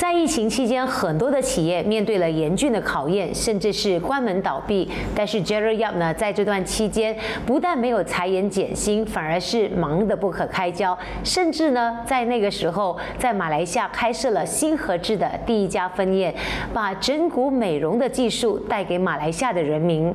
在疫情期间，很多的企业面对了严峻的考验，甚至是关门倒闭。但是 Jerry Yap 呢，在这段期间，不但没有裁员减薪，反而是忙得不可开交，甚至呢，在那个时候，在马来西亚开设了新和制的第一家分店，把整骨美容的技术带给马来西亚的人民。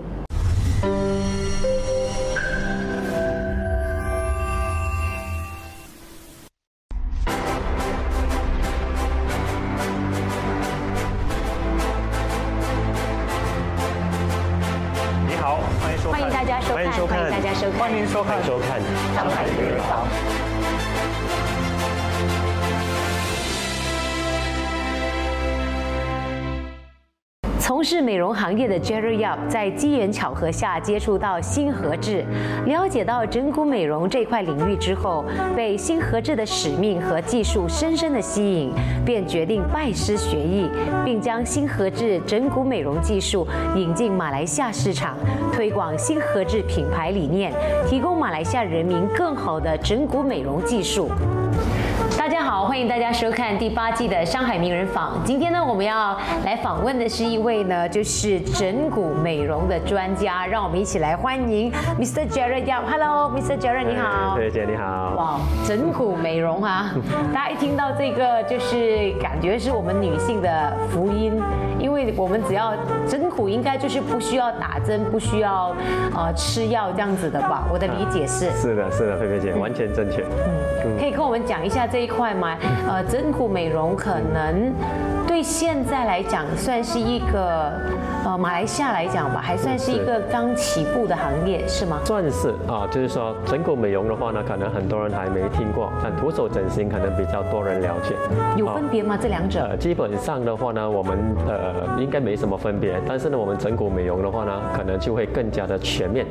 美容行业的 Jerry Yap 在机缘巧合下接触到新和制，了解到整骨美容这块领域之后，被新和制的使命和技术深深的吸引，便决定拜师学艺，并将新和制整骨美容技术引进马来西亚市场，推广新和制品牌理念，提供马来西亚人民更好的整骨美容技术。大家好，欢迎大家收看第八季的《上海名人坊》。今天呢，我们要来访问的是一位呢，就是整骨美容的专家，让我们一起来欢迎 Mr. Jared Yap。Hello，Mr. Jared，你好。对姐你好。哇，整骨美容啊！大家一听到这个，就是感觉是我们女性的福音，因为我们只要整骨，应该就是不需要打针，不需要呃吃药这样子的吧？我的理解是。是的，是的，菲菲姐完全正确。嗯，可以跟我们讲一下这一块吗？呃，整骨美容可能对现在来讲算是一个呃马来西亚来讲吧，还算是一个刚起步的行业，是吗？算是啊，就是说整骨美容的话呢，可能很多人还没听过，但徒手整形可能比较多人了解。有分别吗？这两者？呃，基本上的话呢，我们呃应该没什么分别，但是呢，我们整骨美容的话呢，可能就会更加的全面。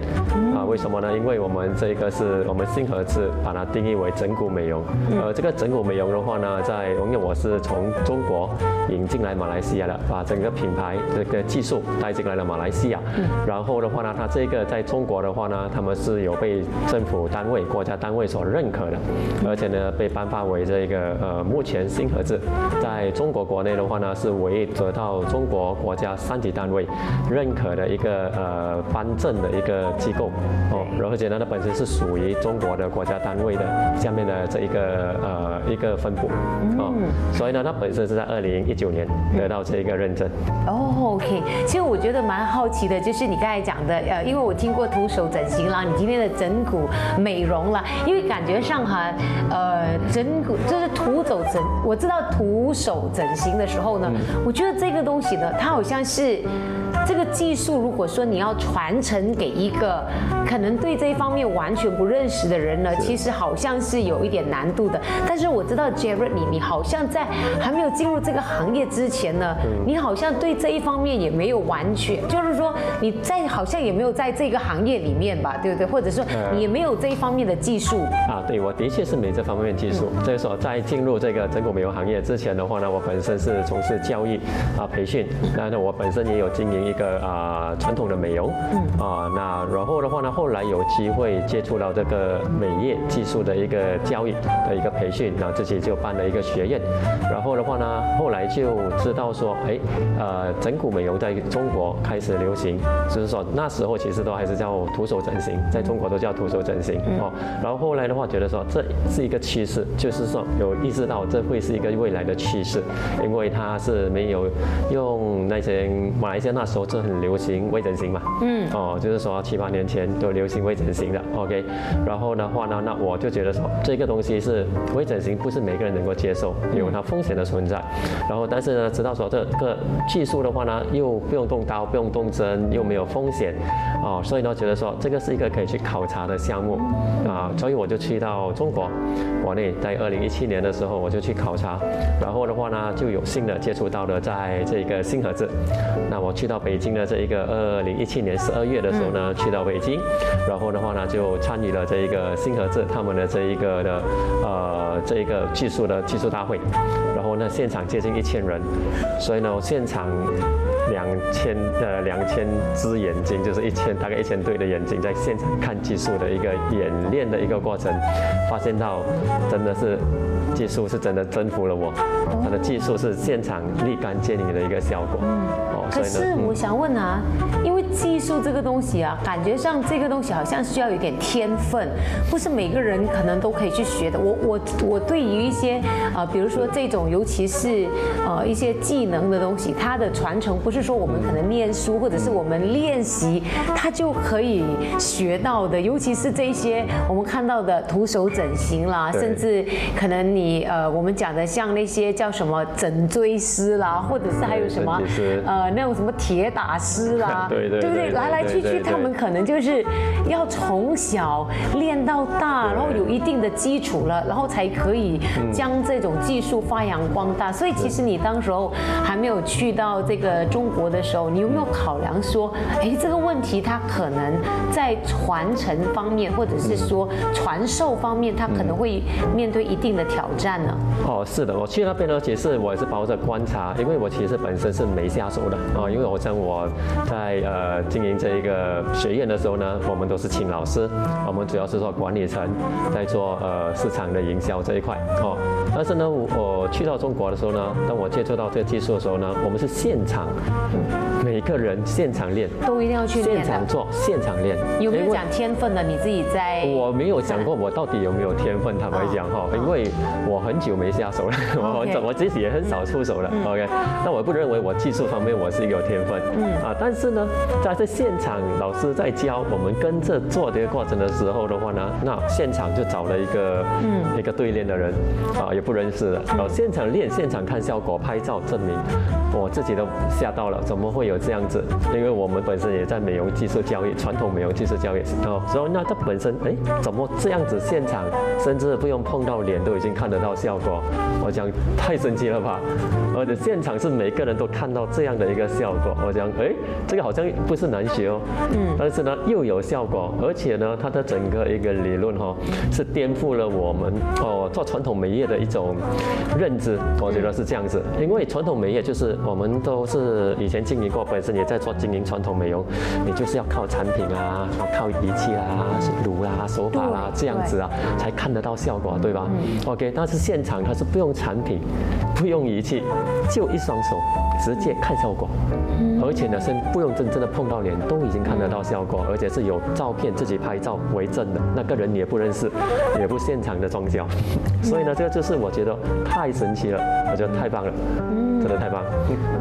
啊，为什么呢？因为我们这个是我们新和制把它定义为整骨美容。呃，这个整骨美容的话呢，在因为我是从中国引进来马来西亚的，把整个品牌这个技术带进来了马来西亚。然后的话呢，它这个在中国的话呢，他们是有被政府单位、国家单位所认可的，而且呢被颁发为这个呃目前新和制在中国国内的话呢，是唯一得到中国国家三级单位认可的一个呃颁证的一个机构。哦，而且呢它本身是属于中国的国家单位的下面的这一个呃一个分部。哦，所以呢它本身是在二零一九年得到这一个认证。哦，OK，其实我觉得蛮好奇的，就是你刚才讲的，呃，因为我听过徒手整形啦，你今天的整骨美容啦，因为感觉上哈，呃，整骨就是徒手整，我知道徒手整形的时候呢，我觉得这个东西呢，它好像是这个技术，如果说你要传承给一个可能对这一方面完全不认识的人呢，其实好像是有一点难度的。但是我知道 Jared 你，你好像在还没有进入这个行业之前呢，你好像对这一方面也没有完全，就是说你在好像也没有在这个行业里面吧，对不对？或者说你也没有这一方面的技术。啊，对，我的确是没这方面技术。所以说，在进入这个整骨美容行业之前的话呢，我本身是从事教育啊培训，那呢我本身也有经营一个啊传统的美容，啊那然后的话呢，后来有机会接触到这个美业技术的一个教育的一个培训，然后自己就办了一个学院，然后的话呢，后来就知道说，哎，呃，整骨美容在中国开始流行，就是说那时候其实都还是叫徒手整形，在中国都叫徒手整形。哦，然后后来的话觉得说这是一个趋势，就是说有意识到这会是一个未来的趋势，因为它是没有用那些马来西亚那时候就很流行微整形嘛，嗯，哦，就是说七八年前都流行微整形的，OK，然后的话呢，那我就觉得说这个东西是微整形不是每个人能够接受，有它风险的存在，然后但是呢，知道说这个技术的话呢，又不用动刀，不用动针，又没有风险，哦，所以呢，觉得说这个是一个可以去考察的项目，啊，所以我就去到中国国内，在二零一七年的时候我就去考察，然后的话呢，就有幸的接触到了在这个新河子，那我去到北京的这一个二零一七年十二月的时候呢，去到北京，然后的话呢，就参与了这一个星河志他们的这一个的呃这一个技术的技术大会，然后呢，现场接近一千人，所以呢，现场。两千呃两千只眼睛，就是一千大概一千对的眼睛，在现场看技术的一个演练的一个过程，发现到真的是技术是真的征服了我，他的技术是现场立竿见影的一个效果。哦，可是我想问啊，因为技术这个东西啊，感觉上这个东西好像需要有点天分，不是每个人可能都可以去学的。我我我对于一些啊，比如说这种，尤其是呃一些技能的东西，它的传承不是说我们可能念书或者是我们练习，他就可以学到的。尤其是这些我们看到的徒手整形啦，甚至可能你呃我们讲的像那些叫什么整椎师啦，或者是还有什么呃那种什么铁打师啦，对对不对？来来去去，他们可能就是要从小练到大，然后有一定的基础了，然后才可以将这种技术发扬光大。所以其实你当时候还没有去到这个中中国的时候，你有没有考量说，哎，这个问题它可能在传承方面，或者是说传授方面，它可能会面对一定的挑战呢？哦，是的，我去那边呢，其实我也是抱着观察，因为我其实本身是没下手的啊，因为我像我在呃经营这一个学院的时候呢，我们都是请老师，我们主要是做管理层，在做呃市场的营销这一块哦。但是呢，我去到中国的时候呢，当我接触到这个技术的时候呢，我们是现场，每个人现场练，都一定要去练现场做，现场练。有没有讲天分的？你自己在？我没有想过我到底有没有天分，坦白讲哈，因为我很久没下手了，我我自己也很少出手了。OK，那我不认为我技术方面我是有天分，嗯啊，但是呢，在这现场老师在教我们跟着做这个过程的时候的话呢，那现场就找了一个嗯一个对练的人啊，也不认识的，然后现场练，现场看效果，拍照证明，我自己都吓到了，怎么会有这样子？因为我们本身也在美容技术教育，传统美容技术教育哦，所以那它本身哎，怎么这样子？现场甚至不用碰到脸都已经看得到效果，我讲太神奇了吧？而且现场是每个人都看到这样的一个效果，我讲哎，这个好像不是难学哦，嗯，但是呢又有效果，而且呢它的整个一个理论哈是颠覆了我们哦做传统美业的一种认知，我觉得是这样子，因为传统美业就是我们都是以前经营过，本身也在做经营传统美容，你就是要靠产品啊，靠仪器啊、炉啊、手法啦这样子啊才看得到效果，对吧？OK，但是现场它是不用产品，不用仪器，就一双手直接看效果，而且呢是不用真正的碰到脸都已经看得到效果，而且是有照片自己拍照为证的，那个人你也不认识，也不现场的装修，所以呢这个就是我觉得太神奇了，我觉得太棒了，真的太棒。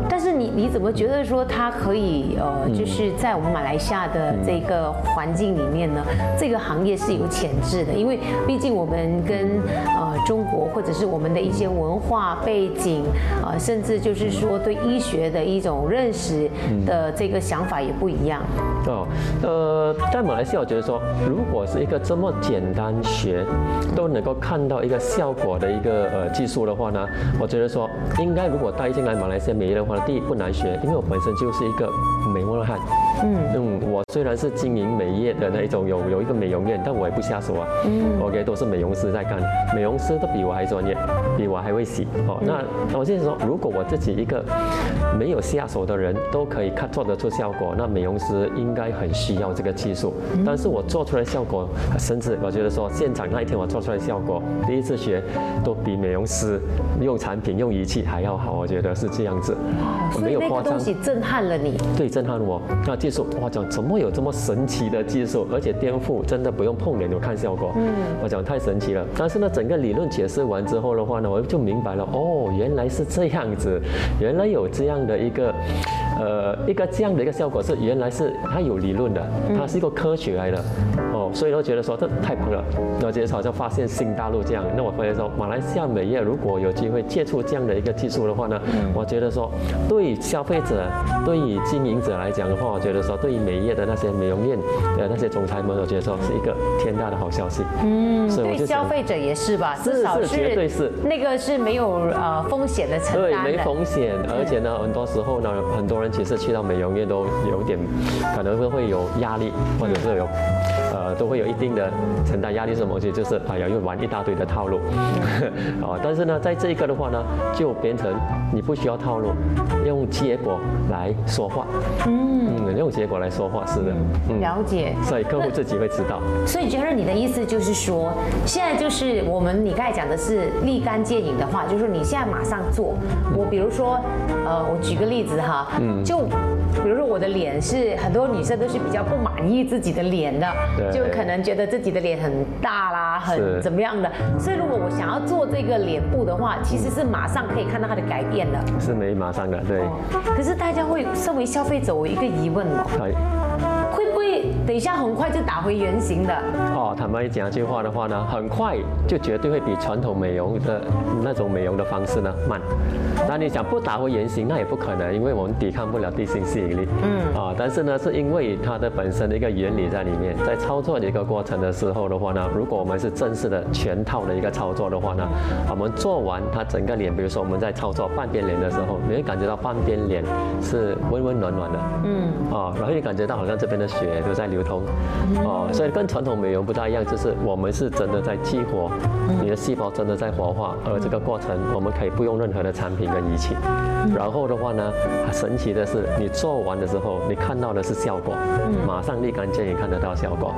但是你你怎么觉得说它可以呃就是在我们马来西亚的这个环境里面呢？这个行业是有潜质的，因为毕竟我们跟呃中国或者是我们的一些文化背景呃，甚至就是说对医学的一种认识的这个想法也不一样。哦，呃，在马来西亚，我觉得说，如果是一个这么简单学都能够看到一个效果的一个呃技术的话呢，我觉得说，应该如果带进来马来西亚美业的话，第一不难学，因为我本身就是一个美容汉。嗯嗯，我虽然是经营美业的那一种，有有一个美容院，但我也不下手啊。嗯，OK，都是美容师在干，美容师都比我还专业，比我还会洗。哦，那我现在说，如果我自己一个没有下手的人都可以看做得出效果，那美容师应该很需要这个技术。但是我做出来效果，甚至我觉得说，现场那一天我做出来效果，第一次学都比美容师用产品用仪器还要好，我觉得是这样子。没有夸张。东西震撼了你。对，震撼我。那技术，我，讲怎么有这么神奇的技术，而且颠覆，真的不用碰脸就看效果。嗯，我讲太神奇了。但是呢，整个理论解释完之后的话呢，我就明白了，哦，原来是这样子，原来有这样的一个。呃，一个这样的一个效果是，原来是它有理论的，它是一个科学来的，哦，所以都觉得说这太棒了，我觉得好像发现新大陆这样。那我发现说，马来西亚美业如果有机会接触这样的一个技术的话呢，我觉得说，对于消费者，对于经营者来讲的话，我觉得说，对于美业的那些美容院的那些总裁们，我觉得说是一个天大的好消息。嗯，对消费者也是吧？至少是绝对是那个是没有呃风险的承担对，没风险，而且呢，很多时候呢，很多人。其实去到美容院都有点可能会会有压力，或者是有呃呃，都会有一定的承担压力，什么东西就是啊，要用玩一大堆的套路，啊，但是呢，在这一个的话呢，就变成你不需要套路，用结果来说话，嗯，用结果来说话，是的，嗯，了解，所以客户自己会知道。所以觉得你的意思就是说，现在就是我们你刚才讲的是立竿见影的话，就是你现在马上做，我比如说，呃，我举个例子哈，嗯，就。比如说我的脸是很多女生都是比较不满意自己的脸的，就可能觉得自己的脸很大啦，很怎么样的。所以如果我想要做这个脸部的话，其实是马上可以看到它的改变的。是没马上的，对。可是大家会身为消费者，我一个疑问哦。等一下，很快就打回原形的。哦，坦白讲一句话的话呢，很快就绝对会比传统美容的那种美容的方式呢慢。那你想不打回原形，那也不可能，因为我们抵抗不了地心吸引力。嗯。啊，但是呢，是因为它的本身的一个原理在里面，在操作的一个过程的时候的话呢，如果我们是正式的全套的一个操作的话呢，我们做完它整个脸，比如说我们在操作半边脸的时候，你会感觉到半边脸是温温暖暖的。嗯。啊，然后你感觉到好像这边的血都在。流通，哦，所以跟传统美容不大一样，就是我们是真的在激活你的细胞，真的在活化，而这个过程我们可以不用任何的产品跟仪器。然后的话呢，神奇的是，你做完的时候，你看到的是效果，马上立竿见影看得到效果，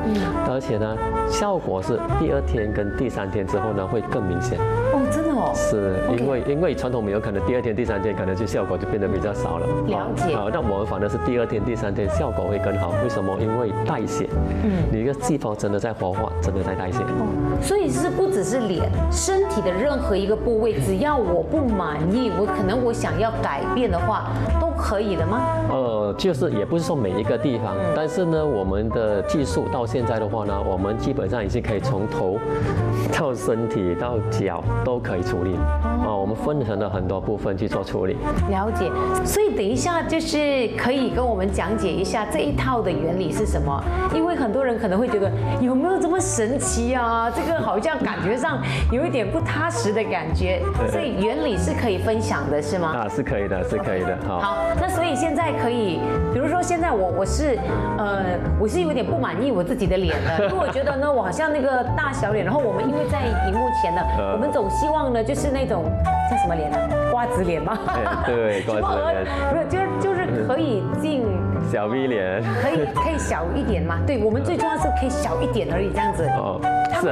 而且呢，效果是第二天跟第三天之后呢会更明显。哦，真的哦。是因为因为传统美容可能第二天、第三天可能就效果就变得比较少了。了解。好，那我们反而是第二天、第三天效果会更好。为什么？因为代谢，嗯，你一个细胞真的在活化，真的在代谢。哦，所以是不只是脸，身体的任何一个部位，只要我不满意，我可能我想要改变的话，都可以的吗？呃，就是也不是说每一个地方，但是呢，我们的技术到现在的话呢，我们基本上已经可以从头到身体到脚都可以处理。哦，我们分成了很多部分去做处理。了解，所以等一下就是可以跟我们讲解一下这一套的原理是什么？因为很多人可能会觉得有没有这么神奇啊？这个好像感觉上有一点不踏实的感觉。所以原理是可以分享的，是吗？啊，是可以的，是可以的。好，好，那所以现在可以，比如说现在我我是呃我是有点不满意我自己的脸的，因为我觉得呢我好像那个大小脸，然后我们因为在荧幕前呢，我们总希望呢就是那种。叫什么脸呢？瓜子脸吗？对，瓜子脸。不是，就是就是可以进小 V 脸，可以可以小一点吗？对我们最重要是可以小一点而已，这样子。哦。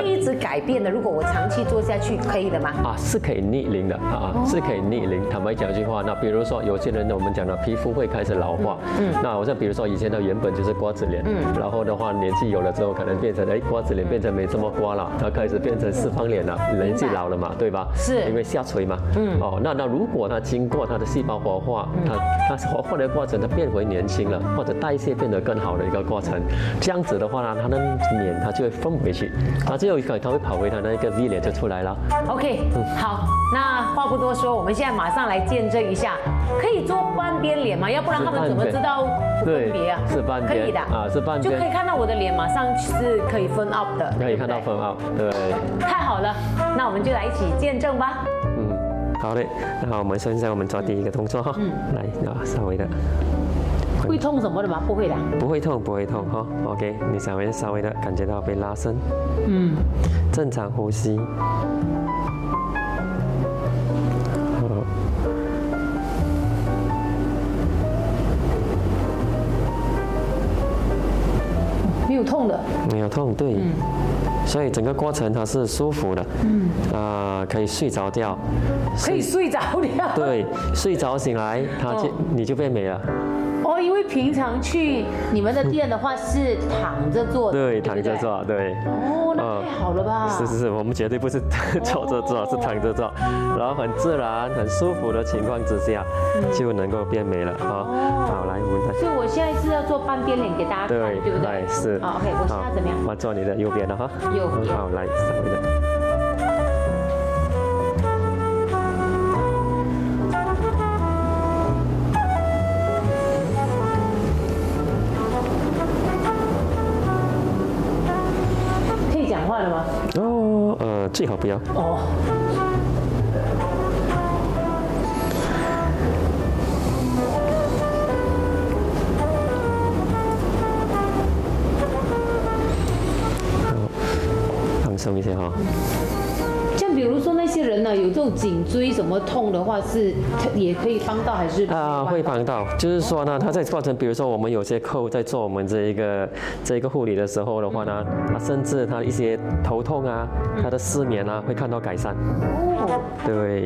一直改变的。如果我长期做下去，可以的吗？啊，是可以逆龄的啊，是可以逆龄。坦白讲一句话，那比如说有些人呢我们讲的皮肤会开始老化，嗯，那我像比如说以前的原本就是瓜子脸，嗯，然后的话年纪有了之后可能变成哎瓜子脸变成没这么瓜了，它开始变成四方脸了，年纪老了嘛，对吧？是，因为下垂嘛，嗯，哦，那那如果它经过它的细胞活化，它它活化的过程它变回年轻了，或者代谢变得更好的一个过程，这样子的话呢，它的脸它就会分回去，它就有一个。它会跑回它那个 V 脸就出来了。OK，好，那话不多说，我们现在马上来见证一下，可以做半边脸吗？要不然他们怎么知道分别啊？是半边，可以的啊，是半边，就可以看到我的脸马上是可以分 up 的，可以看到分 up，对。太好了，那我们就来一起见证吧。嗯，好嘞，那我们现在我们做第一个动作哈，来啊，稍微的。会痛什么的吗？不会的，不会痛，不会痛哈。OK，你稍微稍微的感觉到被拉伸，嗯，正常呼吸，没有痛的，没有痛，对，所以整个过程它是舒服的，嗯，啊，可以睡着掉，可以睡着掉，对，睡着醒来，它就你就变美了。哦，因为平常去你们的店的话是躺着做，对，躺着做，对。哦，那太好了吧？是是是，我们绝对不是 坐着做，是躺着做，然后很自然、很舒服的情况之下，就能够变美了啊。好，来，我们。所以我现在是要做半边脸给大家看，对不对？是。好，OK，我现在怎么样？我做你的右边的哈。右边。好，来，稍微的。哦，呃，最好不要。哦。松一些哈。像比如说那些人呢，有这种颈椎什么痛的话，是也可以帮到还是？啊，会帮到。就是说呢，他在过程，比如说我们有些客户在做我们这一个这一个护理的时候的话呢，他甚至他一些头痛啊，他的失眠啊，会看到改善。哦。对。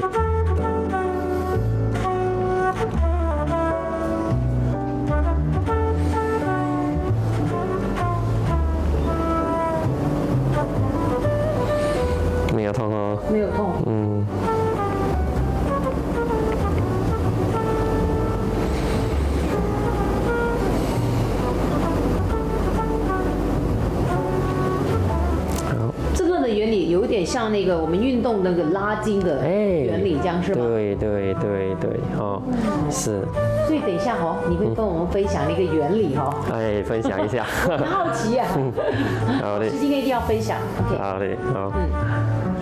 像那个我们运动那个拉筋的原理，这样是吗？对对对对，哦，是。所以等一下哦，你会跟我们分享那个原理哦。哎，分享一下。很好奇啊。好嘞。今天一定要分享。OK。好嘞，好。嗯。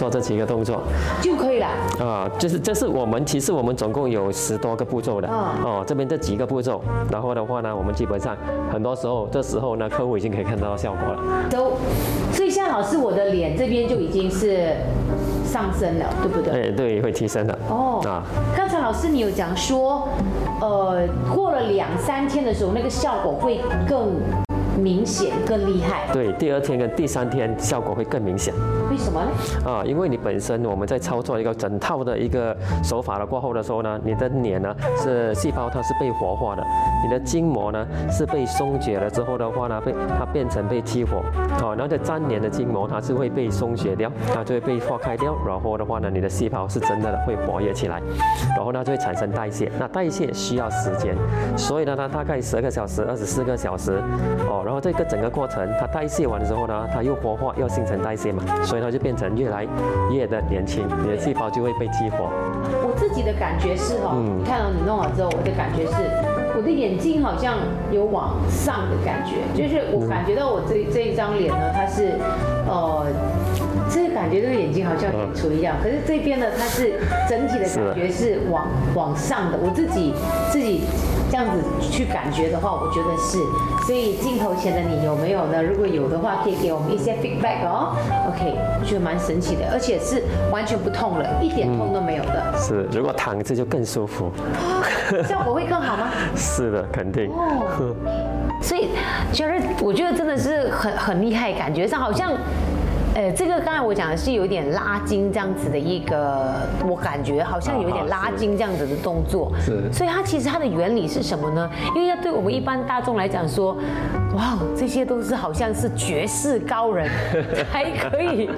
做这几个动作就可以了啊，就是这是我们其实我们总共有十多个步骤的哦，这边这几个步骤，然后的话呢，我们基本上很多时候这时候呢，客户已经可以看到效果了。都，所以现在老师我的脸这边就已经是上升了，对不对？对对，会提升的。哦啊，刚才老师你有讲说，呃，过了两三天的时候，那个效果会更。明显更厉害，对，第二天跟第三天效果会更明显。为什么呢？啊，因为你本身我们在操作一个整套的一个手法了过后的时候呢，你的脸呢是细胞它是被活化的，你的筋膜呢是被松解了之后的话呢，被它变成被激活，哦，然后在粘连的筋膜它是会被松解掉，它就会被化开掉，然后的话呢，你的细胞是真的会活跃起来，然后呢就会产生代谢，那代谢需要时间，所以呢它大概十二个小时、二十四个小时，哦。然后这个整个过程，它代谢完的时候呢，它又活化，又新陈代谢嘛，所以它就变成越来越的年轻，你的细胞就会被激活。我自己的感觉是哈，看到你弄好之后，我的感觉是，我的眼睛好像有往上的感觉，就是我感觉到我这这一张脸呢，它是，呃，这个感觉这个眼睛好像很垂一样，可是这边呢，它是整体的感觉是往往上的，我自己自己。这样子去感觉的话，我觉得是。所以镜头前的你有没有呢？如果有的话，可以给我们一些 feedback 哦。OK，我觉得蛮神奇的，而且是完全不痛了，一点痛都没有的。是，如果躺着就更舒服。效果会更好吗？是的，肯定。哦。所以就是我觉得真的是很很厉害，感觉上好像。呃，这个刚才我讲的是有点拉筋这样子的一个，我感觉好像有点拉筋这样子的动作。是。所以它其实它的原理是什么呢？因为要对我们一般大众来讲说，哇，这些都是好像是绝世高人 才可以，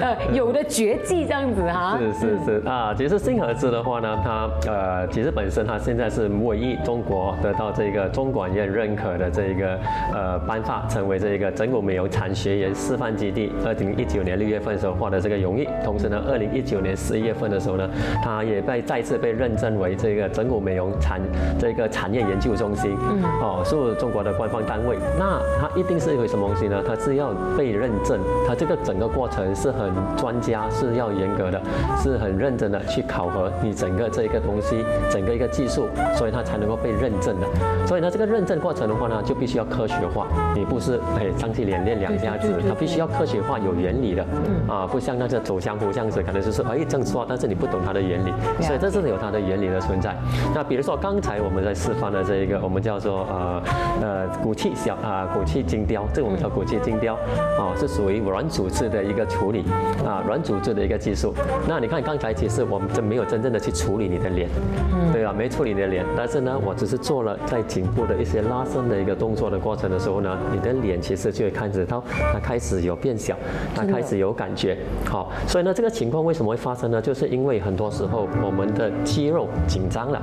呃，有的绝技这样子哈。是是是啊，其实星河子的话呢，它呃，其实本身它现在是唯一中国得到这个中管院认可的这一个呃颁发，成为这一个整骨美容产学研示范。基地二零一九年六月份的时候获得这个荣誉，同时呢，二零一九年十一月份的时候呢，它也被再次被认证为这个整骨美容产这个产业研究中心，嗯，哦，是中国的官方单位。那它一定是一个什么东西呢？它是要被认证，它这个整个过程是很专家，是要严格的，是很认真的去考核你整个这一个东西，整个一个技术，所以它才能够被认证的。所以呢，这个认证过程的话呢，就必须要科学化，你不是哎上去练练两下子，它必须要。科学化有原理的，啊，不像那个走江湖这样子，可能就是哎这样说，但是你不懂它的原理，所以这是有它的原理的存在。那比如说刚才我们在示范的这一个，我们叫做呃呃骨气小啊骨气精雕，这个我们叫骨气精雕，啊是属于软组织的一个处理啊软组织的一个技术。那你看刚才其实我们真没有真正的去处理你的脸，对吧？没处理你的脸，但是呢，我只是做了在颈部的一些拉伸的一个动作的过程的时候呢，你的脸其实就会开始到它开始有。变小，他开始有感觉。好，所以呢，这个情况为什么会发生呢？就是因为很多时候我们的肌肉紧张了。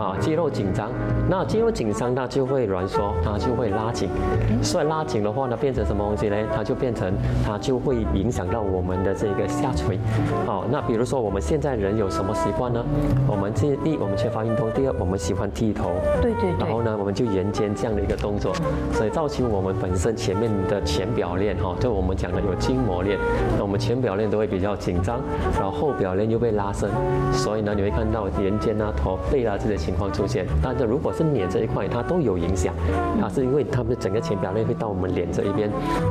啊，肌肉紧张，那肌肉紧张，它就会挛缩，它就会拉紧。所以拉紧的话呢，变成什么东西呢？它就变成，它就会影响到我们的这个下垂。好，那比如说我们现在人有什么习惯呢？我们第一，我们缺乏运动；第二，我们喜欢剃头。对对对。然后呢，我们就沿肩这样的一个动作，所以造成我们本身前面的前表链哈，就我们讲的有筋膜链，那我们前表链都会比较紧张，然后后表链又被拉伸，所以呢，你会看到沿肩啊、驼背啊这些情。况出现，但是如果是脸这一块，它都有影响。它是因为它们的整个前表链会到我们脸这一边，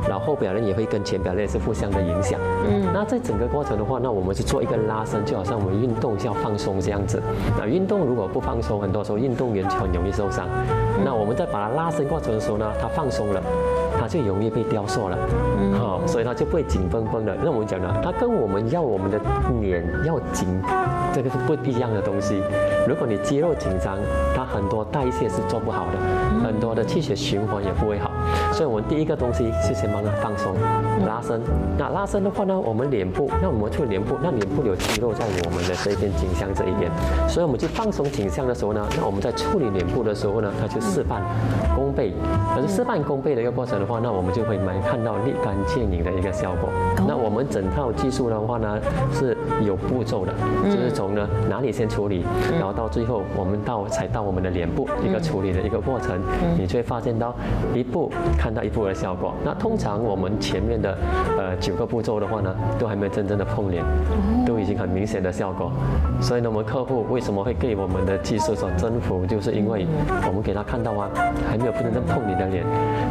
然后后表链也会跟前表链是互相的影响。嗯，那在整个过程的话，那我们是做一个拉伸，就好像我们运动要放松这样子。那运动如果不放松，很多时候运动员就很容易受伤。那我们在把它拉伸过程的时候呢，它放松了，它就容易被雕塑了。好，所以它就不会紧绷绷的。那我们讲呢，它跟我们要我们的脸要紧，这个是不一样的东西。如果你肌肉紧张，它很多代谢是做不好的，很多的气血循环也不会好。所以，我们第一个东西是先帮它放松、拉伸。那拉伸的话呢，我们脸部，那我们做脸部，那脸部有肌肉在我们的这一边颈项这一边，所以我们去放松颈项的时候呢，那我们在处理脸部的时候呢，它就事半功倍。可是事半功倍的一个过程的话，那我们就会蛮看到立竿见影的一个效果。那我们整套技术的话呢，是有步骤的，就是从呢哪里先处理，然后到最后我们到才到我们的脸部一个处理的一个过程，你就会发现到一步看到一步的效果。那通常我们前面的呃九个步骤的话呢，都还没有真正的碰脸，都已经很明显的效果。所以呢，我们客户为什么会给我们的技术所征服，就是因为我们给他看到啊，还没有真正碰你的脸，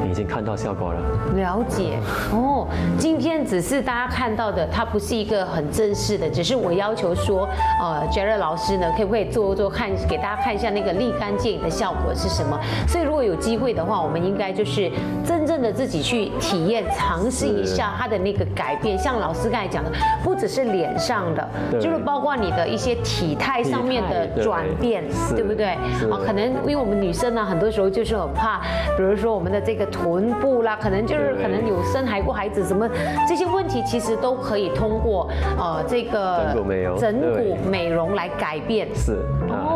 你已经看到效果了。了解哦，今天只是大家看到的，它不是一个很正式的，只是我要求说，呃，Jerry 老师呢，可不可以做做看，给大家看一下那个立竿见影的效果是什么？所以如果有机会的话，我们应该就是真正的自己去体验、尝试一下它的那个改变。像老师刚才讲的，不只是脸上的，就是包括你的一些体态上面的转变，对不对？啊，可能因为我们女生呢，很多时候就是很怕，比如说我们的这个臀部啦，可能就是可能有生孩过孩子什么这些问题，其实都可以通过呃这个整骨美容、整骨美容来改变。是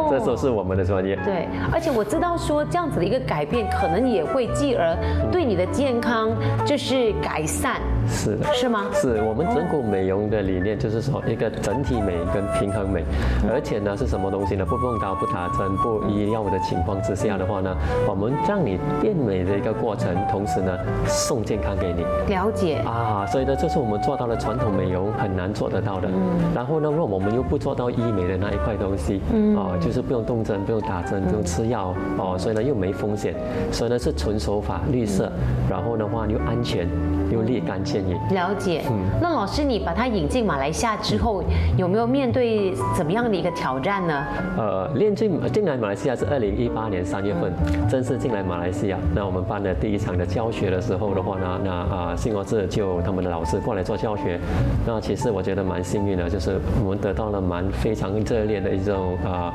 啊，这都是我们的专业。对，而且我知道说这样子的一个改变，可能也会继而对你的健康就是改善。是的，是吗？是我们整骨美容的理念，就是说一个整体美跟平衡美，而且呢是什么东西呢？不动刀、不打针、不医药的情况之下的话呢，我们让你变美的一个过程，同时呢送健康给你。了解啊，所以呢，这是我们做到了传统美容很难做得到的。然后呢，如果我们又不做到医美的那一块东西，啊，就是不用动针、不用打针、不用吃药，哦，所以呢又没风险，所以呢是纯手法、绿色，然后的话又安全。又立竿见影。了解。嗯，那老师，你把它引进马来西亚之后，有没有面对怎么样的一个挑战呢？呃，练进进来马来西亚是二零一八年三月份正式进来马来西亚。那我们办的第一场的教学的时候的话呢，那啊，新华社就他们的老师过来做教学。那其实我觉得蛮幸运的，就是我们得到了蛮非常热烈的一种啊呃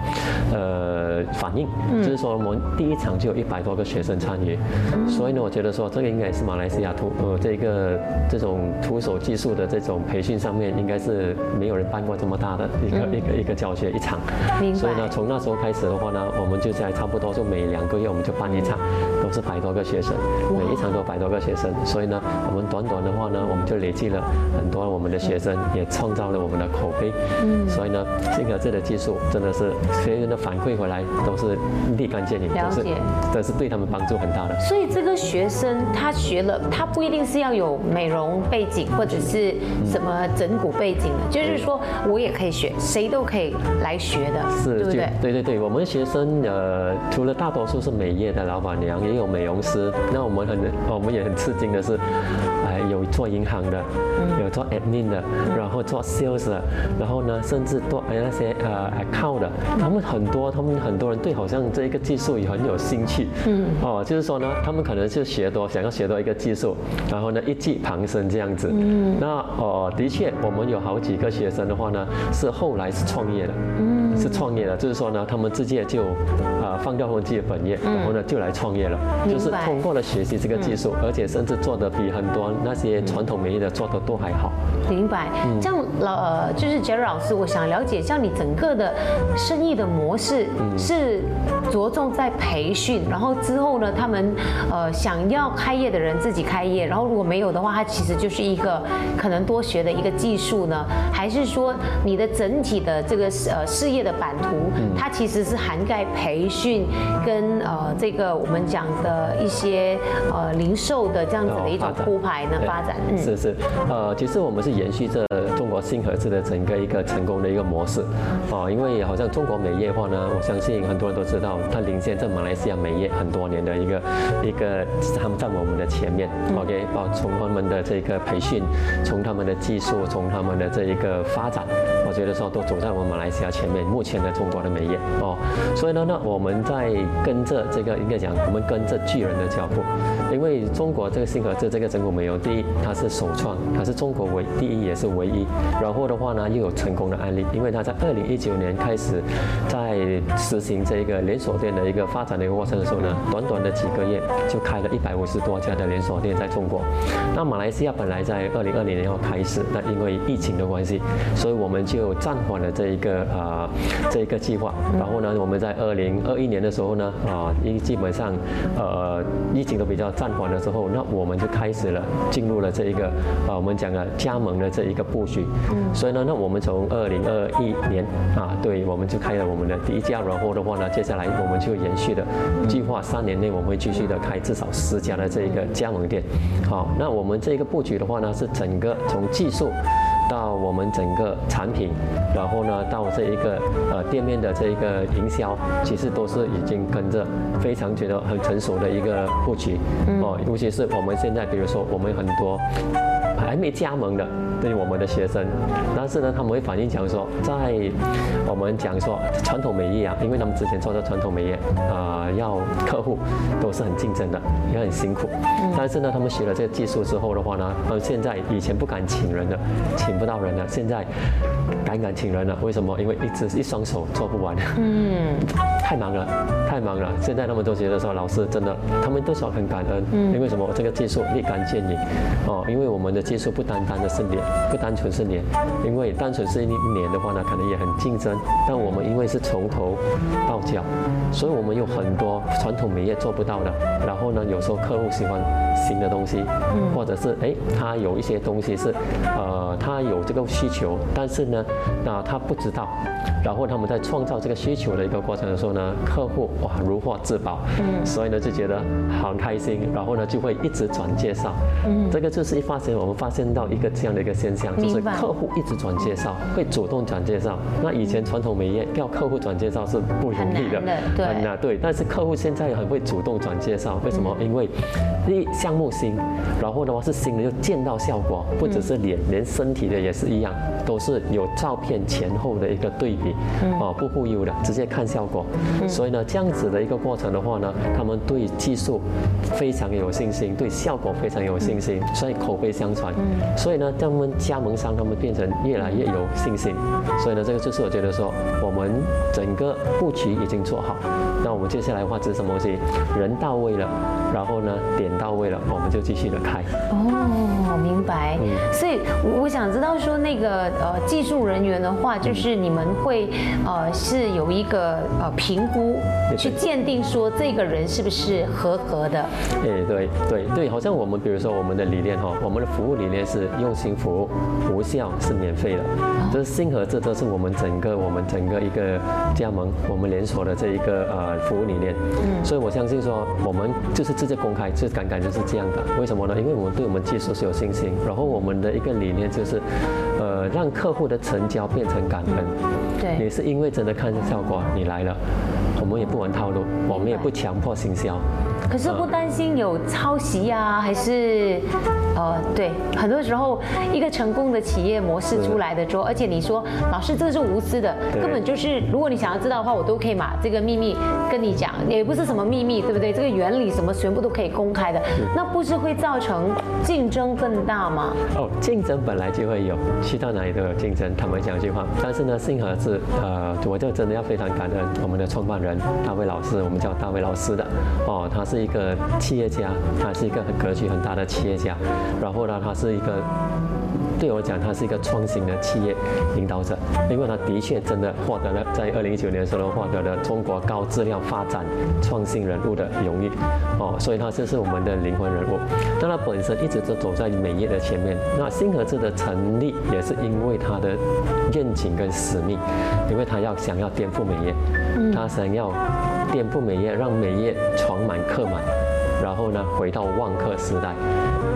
反应，就是说我们第一场就有一百多个学生参与。所以呢，我觉得说这个应该是马来西亚徒呃这个。呃，这种徒手技术的这种培训上面，应该是没有人办过这么大的一个一个一个教学一场。所以呢，从那时候开始的话呢，我们就在差不多就每两个月我们就办一场，都是百多个学生，每一场都百多个学生。所以呢，我们短短的话呢，我们就累积了很多我们的学生，也创造了我们的口碑。嗯。所以呢，这个这的技术真的是学员的反馈回来都是立竿见影，都是都是对他们帮助很大的。所以这个学生他学了，他不一定是要。有美容背景或者是什么整骨背景的，就是说我也可以学，谁都可以来学的，是对不对？对对对，我们学生呃，除了大多数是美业的老板娘，也有有美容师。那我们很我们也很吃惊的是，有做银行的，有做 admin 的，然后做 sales 的，然后呢，甚至做那些呃 account 的，他们很多，他们很多人对好像这一个技术也很有兴趣。嗯，哦，就是说呢，他们可能就学多，想要学多一个技术，然后呢。一技傍身这样子，嗯，那哦，的确，我们有好几个学生的话呢，是后来是创业的，嗯，是创业的，就是说呢，他们直接就啊放掉他们自己的本业，然后呢就来创业了，就是通过了学习这个技术，而且甚至做的比很多那些。些传统美业的做的都还好。明白。这样老呃，就是杰瑞老师，我想了解，像你整个的生意的模式是着重在培训，然后之后呢，他们呃想要开业的人自己开业，然后如果没有的话，它其实就是一个可能多学的一个技术呢，还是说你的整体的这个呃事业的版图，它其实是涵盖培训跟呃这个我们讲的一些呃零售的这样子的一种铺排呢发展。是是，呃，其实我们是延续着中国新盒子的整个一个成功的一个模式，哦，因为好像中国美业化呢，我相信很多人都知道，它领先在马来西亚美业很多年的一个一个，他们在我们的前面，OK，包从他们的这个培训，从他们的技术，从他们的这一个发展，我觉得说都走在我们马来西亚前面。目前的中国的美业。哦，所以呢，那我们在跟着这个应该讲，我们跟着巨人的脚步，因为中国这个新盒子这个整骨美容，第一它是首创，它是中国唯第一也是唯一。然后的话呢，又有成功的案例，因为它在二零一九年开始在实行这一个连锁店的一个发展的一个过程的时候呢，短短的几个月就开了一百五十多家的连锁店在中国。那马来西亚本来在二零二零年要开始，那因为疫情的关系，所以我们就暂缓了这一个啊这一个计划。然后呢，我们在二零二一年的时候呢，啊，因基本上呃疫情都比较暂缓的时候，那我们就开始了进入了这一个啊我们讲的加盟的这一个布局。嗯，所以呢，那我们从二零二一年啊，对，我们就开了我们的第一家，然后的话呢，接下来我们就延续的计划，三年内我们会继续的开至少十家的这一个加盟店。好，那我们这个布局的话呢，是整个从技术到我们整个产品，然后呢，到这一个呃店面的这一个营销，其实都是已经跟着非常觉得很成熟的一个布局。哦，尤其是我们现在，比如说我们很多还没加盟的。对于我们的学生，但是呢，他们会反映讲说，在我们讲说传统美业啊，因为他们之前做的传统美业啊，要客户都是很竞争的，也很辛苦。但是呢，他们学了这个技术之后的话呢，他们现在以前不敢请人的，请不到人了，现在敢敢请人了。为什么？因为一只一双手做不完，嗯，太忙了，太忙了。现在他们都觉得说，老师真的，他们都说很感恩，因为什么？这个技术立竿见影哦，因为我们的技术不单单的是脸。不单纯是脸，因为单纯是一年的话呢，可能也很竞争。但我们因为是从头到脚，所以我们有很多传统美业做不到的。然后呢，有时候客户喜欢新的东西，或者是哎，他有一些东西是，呃，他有这个需求，但是呢，那他不知道。然后他们在创造这个需求的一个过程的时候呢，客户哇如获至宝，嗯，所以呢就觉得很开心，然后呢就会一直转介绍，嗯，这个就是一发现我们发现到一个这样的一个现象，就是客户一直转介绍，会主动转介绍。那以前传统美业要客户转介绍是不容易的，很难，对。但是客户现在很会主动转介绍，为什么？因为第一项目新，然后的话是新的，又见到效果，不只是脸，连身体的也是一样，都是有照片前后的一个对比。哦，不忽悠的，直接看效果。所以呢，这样子的一个过程的话呢，他们对技术非常有信心，对效果非常有信心，所以口碑相传。所以呢，他们加盟商他们变成越来越有信心。所以呢，这个就是我觉得说，我们整个布局已经做好。那我们接下来的话，是什么东西？人到位了，然后呢，点到位了，我们就继续的开。哦，明白。所以我想知道说，那个呃，技术人员的话，就是你们会。呃，是有一个呃评估，去鉴定说这个人是不是合格的。哎，对对对，好像我们比如说我们的理念哈，我们的服务理念是用心服务，无效是免费的。这是新和这都是我们整个我们整个一个加盟我们连锁的这一个呃服务理念。嗯。所以我相信说我们就是直接公开，就感感就是这样的。为什么呢？因为我们对我们技术是有信心，然后我们的一个理念就是，呃，让客户的成交变成感恩。对。也是因为真的看见效果，你来了，我们也不玩套路，我们也不强迫行销。可是不担心有抄袭呀？还是，呃，对，很多时候一个成功的企业模式出来的时候，而且你说老师这个是无私的，根本就是如果你想要知道的话，我都可以把这个秘密跟你讲，也不是什么秘密，对不对？这个原理什么全部都可以公开的，那不是会造成竞争更大吗？哦，竞争本来就会有，去到哪里都有竞争。他们讲一句话，但是呢，幸好是呃，我就真的要非常感恩我们的创办人大卫老师，我们叫大卫老师的，哦，他是。一个企业家，他是一个很格局很大的企业家，然后呢，他是一个。对我讲，他是一个创新的企业领导者，因为他的确真的获得了在二零一九年的时候获得了中国高质量发展创新人物的荣誉，哦，所以他就是我们的灵魂人物。但他本身一直都走在美业的前面。那新合智的成立也是因为他的愿景跟使命，因为他要想要颠覆美业，他想要颠覆美业，让美业床满客满。然后呢，回到旺客时代，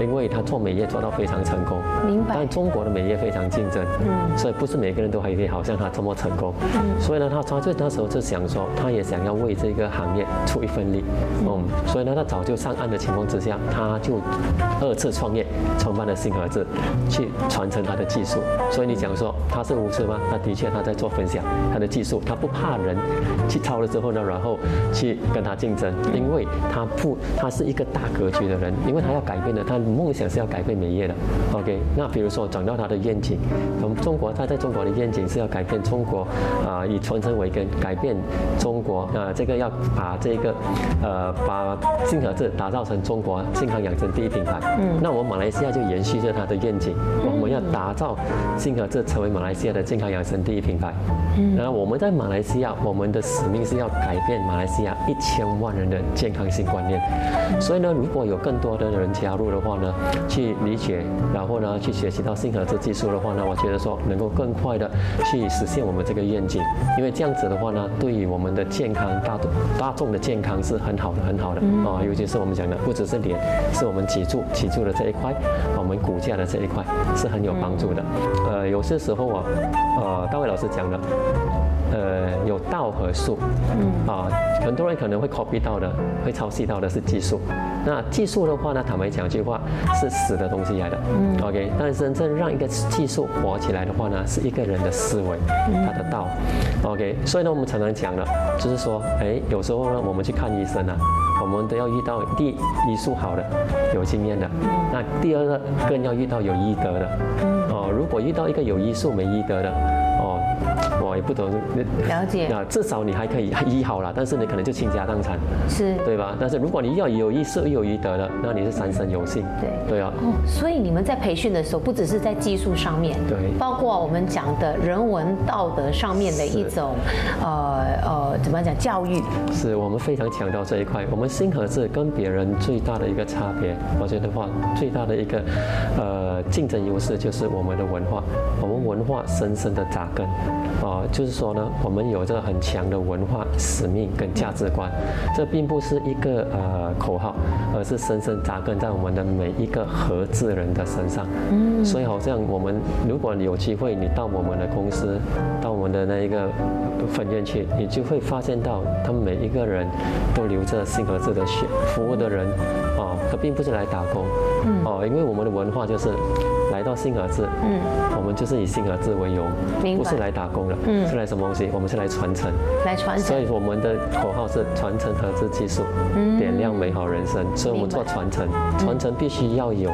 因为他做美业做到非常成功，明白。但中国的美业非常竞争，嗯，所以不是每个人都可以好像他这么成功，嗯，所以呢，他他就那时候就想说，他也想要为这个行业出一份力，嗯，所以呢，他早就上岸的情况之下，他就二次创业，创办了新盒子，去传承他的技术。所以你讲说他是无知吗？他的确他在做分享他的技术，他不怕人去抄了之后呢，然后去跟他竞争，因为他不他。是一个大格局的人，因为他要改变的，他的梦想是要改变美业的。OK，那比如说讲到他的愿景，我们中国他在中国的愿景是要改变中国啊，以传承为根，改变中国啊，这个要把这个呃把新合字打造成中国健康养生第一品牌。嗯，那我们马来西亚就延续着他的愿景，我们要打造新合字成为马来西亚的健康养生第一品牌。嗯，然后我们在马来西亚，我们的使命是要改变马来西亚一千万人的健康性观念。所以呢，如果有更多的人加入的话呢，去理解，然后呢，去学习到新合资技术的话呢，我觉得说能够更快的去实现我们这个愿景。因为这样子的话呢，对于我们的健康大大众的健康是很好的，很好的啊。尤其是我们讲的，不只是脸，是我们脊柱脊柱的这一块，我们骨架的这一块是很有帮助的。呃，有些时候啊，呃，大卫老师讲的。呃，有道和术，嗯啊，很多人可能会 copy 到的，会抄袭到的是技术。那技术的话呢，坦白讲句话，是死的东西来的，嗯，OK。但是真正让一个技术活起来的话呢，是一个人的思维，他的道，OK。所以呢，我们常常讲的，就是说，哎，有时候呢，我们去看医生啊，我们都要遇到第一医术好的，有经验的，那第二个更要遇到有医德的，哦，如果遇到一个有医术没医德的，哦。我也不懂，了解啊，至少你还可以医好了，但是你可能就倾家荡产，是对吧？但是如果你要有医术又有医德的，那你是三生有幸，对对啊。哦，所以你们在培训的时候，不只是在技术上面，对，包括我们讲的人文道德上面的一种，呃呃，怎么讲教育？是我们非常强调这一块。我们新合字跟别人最大的一个差别，我觉得话最大的一个呃竞争优势就是我们的文化，我们文化深深的扎根。啊，就是说呢，我们有这个很强的文化使命跟价值观，这并不是一个呃口号，而是深深扎根在我们的每一个合资人的身上。嗯，所以好像我们，如果你有机会，你到我们的公司，到我们的那一个分院去，你就会发现到他们每一个人都流着新合资的血，服务的人啊，他并不是来打工，嗯，哦，因为我们的文化就是。来到新和志，嗯，我们就是以新和志为荣，不是来打工的，嗯，是来什么东西？我们是来传承，来传承。所以我们的口号是传承合资技术，嗯点亮美好人生。所以我们做传承，传承必须要有。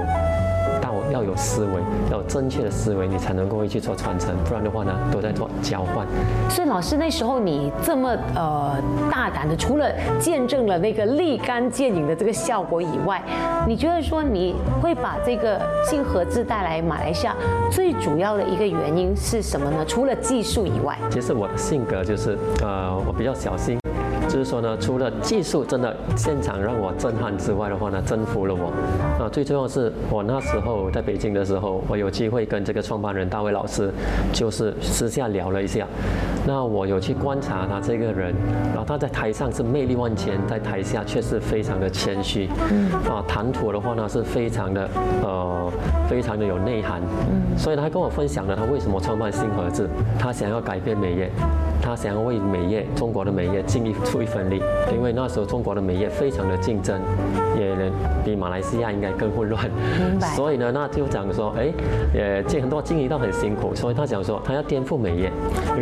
要有思维，要有正确的思维，你才能够去做传承，不然的话呢，都在做交换。所以老师那时候你这么呃大胆的，除了见证了那个立竿见影的这个效果以外，你觉得说你会把这个新合资带来马来西亚最主要的一个原因是什么呢？除了技术以外，其实我的性格就是呃我比较小心。就是说呢，除了技术真的现场让我震撼之外的话呢，征服了我。啊，最重要是我那时候在北京的时候，我有机会跟这个创办人大卫老师，就是私下聊了一下。那我有去观察他这个人，然后他在台上是魅力万千，在台下却是非常的谦虚。嗯。啊，谈吐的话呢是非常的呃，非常的有内涵。嗯。所以他跟我分享了他为什么创办新盒子，他想要改变美业。他想要为美业、中国的美业尽力出一份力，因为那时候中国的美业非常的竞争，也比马来西亚应该更混乱。所以呢，那就讲说，哎，呃，这很多经营都很辛苦，所以他讲说，他要颠覆美业，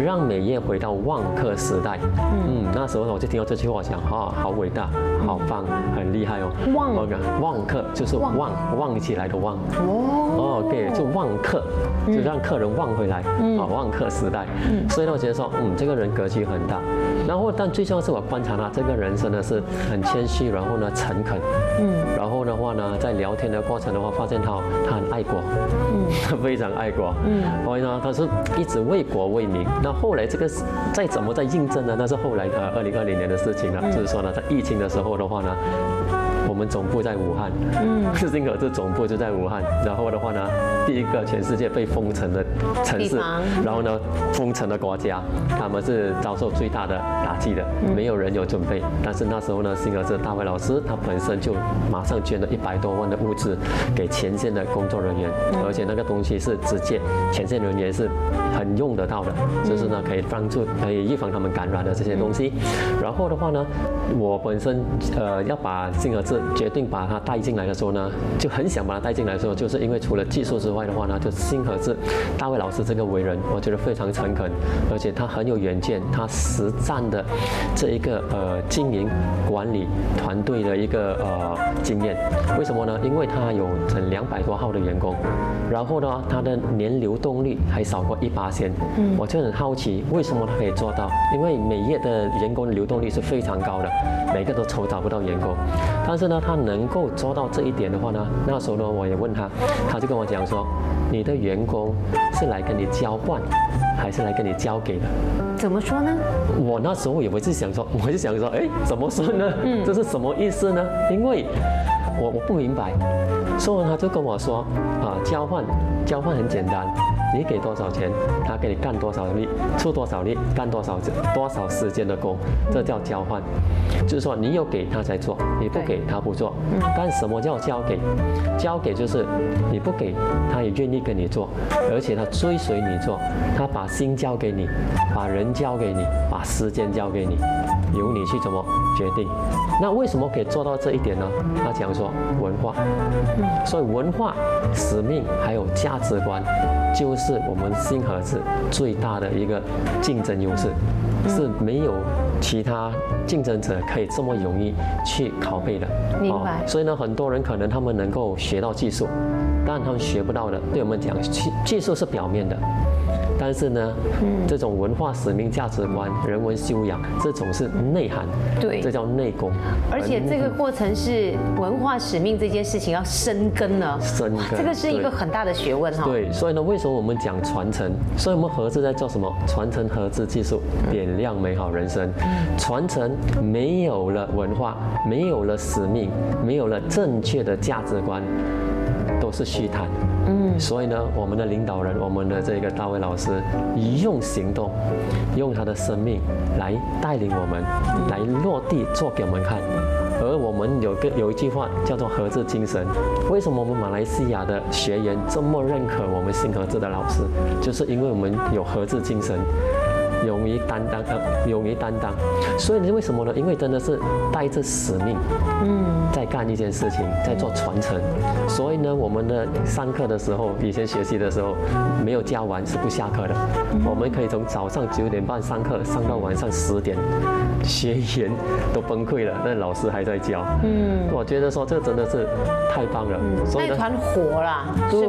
让美业回到旺客时代。嗯，那时候我就听到这句话，想，啊，好伟大，好棒，很厉害哦。旺，旺客就是旺旺起来的旺。哦。哦，对，就旺客，就让客人旺回来。嗯。啊，旺客时代。嗯。所以呢，我觉得说，嗯，这。这个人格局很大，然后但最重要是我观察他这个人真的是很谦虚，然后呢诚恳，嗯，然后的话呢，在聊天的过程的话，发现他他很爱国，嗯，他 非常爱国，嗯，所以呢，他是一直为国为民。那后来这个再怎么在印证呢？那是后来的二零二零年的事情了，就是说呢，在疫情的时候的话呢。我们总部在武汉，嗯，世金格这总部就在武汉。然后的话呢，第一个全世界被封城的城市，然后呢，封城的国家，他们是遭受最大的打击的，没有人有准备。但是那时候呢，新格这大卫老师他本身就马上捐了一百多万的物资给前线的工作人员，而且那个东西是直接前线人员是很用得到的，就是呢可以帮助可以预防他们感染的这些东西。然后的话呢，我本身呃要把新格这决定把他带进来的时候呢，就很想把他带进来的时候，就是因为除了技术之外的话呢，就星河志大卫老师这个为人，我觉得非常诚恳，而且他很有远见，他实战的这一个呃经营管理团队的一个呃经验。为什么呢？因为他有成两百多号的员工，然后呢，他的年流动率还少过一八千。嗯，我就很好奇，为什么他可以做到？因为每月的员工流动率是非常高的，每个都愁找不到员工，但是。那他能够做到这一点的话呢？那时候呢，我也问他，他就跟我讲说，你的员工是来跟你交换，还是来跟你交给的？怎么说呢？我那时候也不是想说，我就想说，哎，怎么说呢？嗯，这是什么意思呢？因为我我不明白。说完他就跟我说，啊，交换，交换很简单。你给多少钱，他给你干多少力，出多少力，干多少多少时间的工，这叫交换。就是说你有给他才做，你不给他不做。但什么叫交给？交给就是你不给他也愿意跟你做，而且他追随你做，他把心交给你，把人交给你，把时间交给你，由你去怎么决定。那为什么可以做到这一点呢？他讲说文化，所以文化、使命还有价值观。就是我们新盒子最大的一个竞争优势，是没有其他竞争者可以这么容易去拷贝的。明白。所以呢，很多人可能他们能够学到技术，但他们学不到的，对我们讲，技技术是表面的。但是呢，这种文化使命、价值观、人文修养，这种是内涵，对，这叫内功。而且这个过程是文化使命这件事情要深根呢，深根，这个是一个很大的学问哈。对，所以呢，为什么我们讲传承？所以我们合资在做什么？传承合资技术，点亮美好人生。传承没有了文化，没有了使命，没有了正确的价值观，都是虚谈。嗯，所以呢，我们的领导人，我们的这个大卫老师，用行动，用他的生命来带领我们，来落地做给我们看。而我们有个有一句话叫做“合智精神”。为什么我们马来西亚的学员这么认可我们新合智的老师？就是因为我们有合智精神。勇于担当，呃，勇于担当，所以你为什么呢？因为真的是带着使命，嗯，在干一件事情，在做传承。所以呢，我们的上课的时候，以前学习的时候，没有教完是不下课的。我们可以从早上九点半上课，上到晚上十点，学员都崩溃了，那老师还在教。嗯，我觉得说这真的是太棒了。那团火了，对，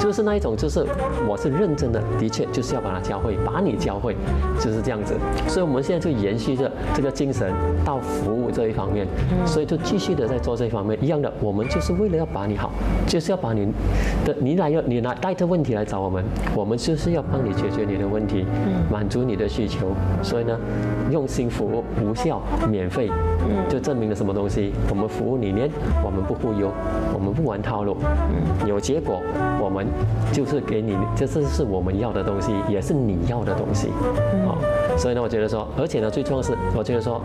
就是那一种，就是我是认真的，的确就是要把它教会，把你教会。就是这样子，所以我们现在就延续着这个精神到服务这一方面，所以就继续的在做这一方面。一样的。我们就是为了要把你好，就是要把你的你来要你来带着问题来找我们，我们就是要帮你解决你的问题，满足你的需求。所以呢，用心服务，无效免费，就证明了什么东西？我们服务理念，我们不忽悠，我们不玩套路，有结果，我们就是给你，这是是我们要的东西，也是你要的东西。好，所以呢，我觉得说，而且呢，最重要是，我觉得说，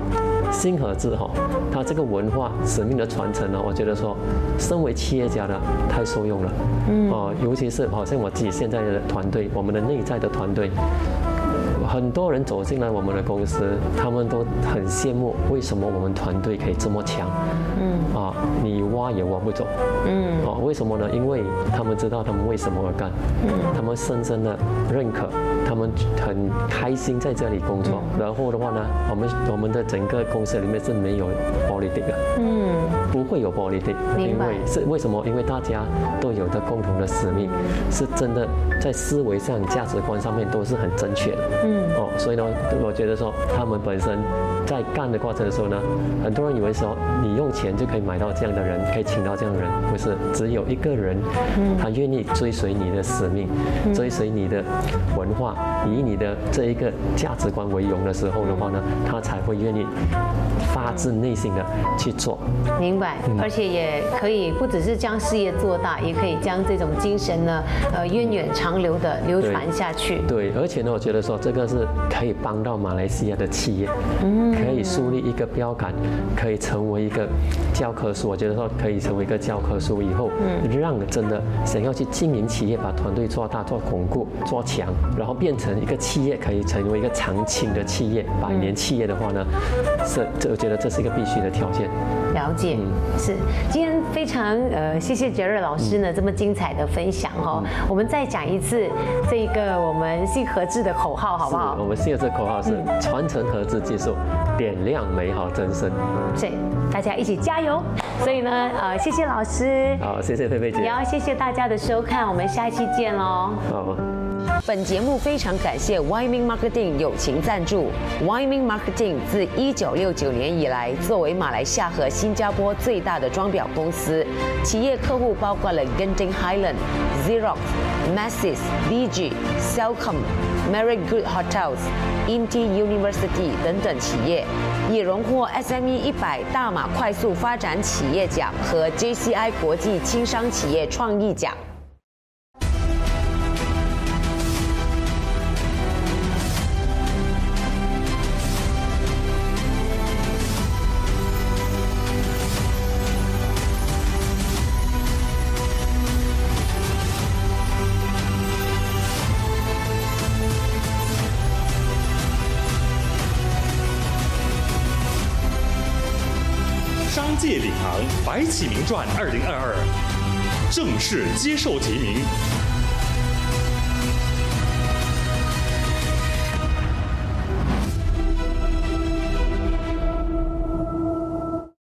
星河字哈，它这个文化使命的传承呢，我觉得说，身为企业家呢太受用了，嗯，哦，尤其是好像我自己现在的团队，我们的内在的团队。很多人走进来我们的公司，他们都很羡慕，为什么我们团队可以这么强？嗯，啊，你挖也挖不走。嗯，哦，为什么呢？因为他们知道他们为什么而干。嗯，他们深深的认可，他们很开心在这里工作。然后的话呢，我们我们的整个公司里面是没有玻璃的。嗯，不会有玻璃的，因为是为什么？因为大家都有着共同的使命，是真的在思维上、价值观上面都是很正确的。嗯。哦，所以呢，我觉得说他们本身。在干的过程的时候呢，很多人以为说你用钱就可以买到这样的人，可以请到这样的人，不是，只有一个人，他愿意追随你的使命，追随你的文化，以你的这一个价值观为荣的时候的话呢，他才会愿意发自内心的去做。明白，而且也可以不只是将事业做大，也可以将这种精神呢，呃，源远长流的流传下去。对，而且呢，我觉得说这个是可以帮到马来西亚的企业，嗯，可以树立一个标杆，可以成为一个教科书。我觉得说可以成为一个教科书以后，嗯，让真的想要去经营企业，把团队做大、做巩固、做强，然后变成一个企业，可以成为一个长青的企业、百年企业的话呢，是这我觉得这是一个必须的条件。了解，是今天非常呃，谢谢杰瑞老师呢这么精彩的分享哈。我们再讲一次这个我们信合制的口号好不好？我们信合制口号是传承合资技术，点亮美好真身。对，大家一起加油。所以呢，呃，谢谢老师。好，谢谢菲菲姐。也要谢谢大家的收看，我们下一期见喽。好。本节目非常感谢 Wyoming Marketing 友情赞助。Wyoming Marketing 自1969年以来，作为马来西亚和新加坡最大的装裱公司，企业客户包括了 Genting Highland、Xerox、Masses、BG、Cellcom、Merit Good Hotels、Inti University 等等企业，也荣获 SME 一百大马快速发展企业奖和 JCI 国际轻商企业创意奖。白起名传》二零二二正式接受提名。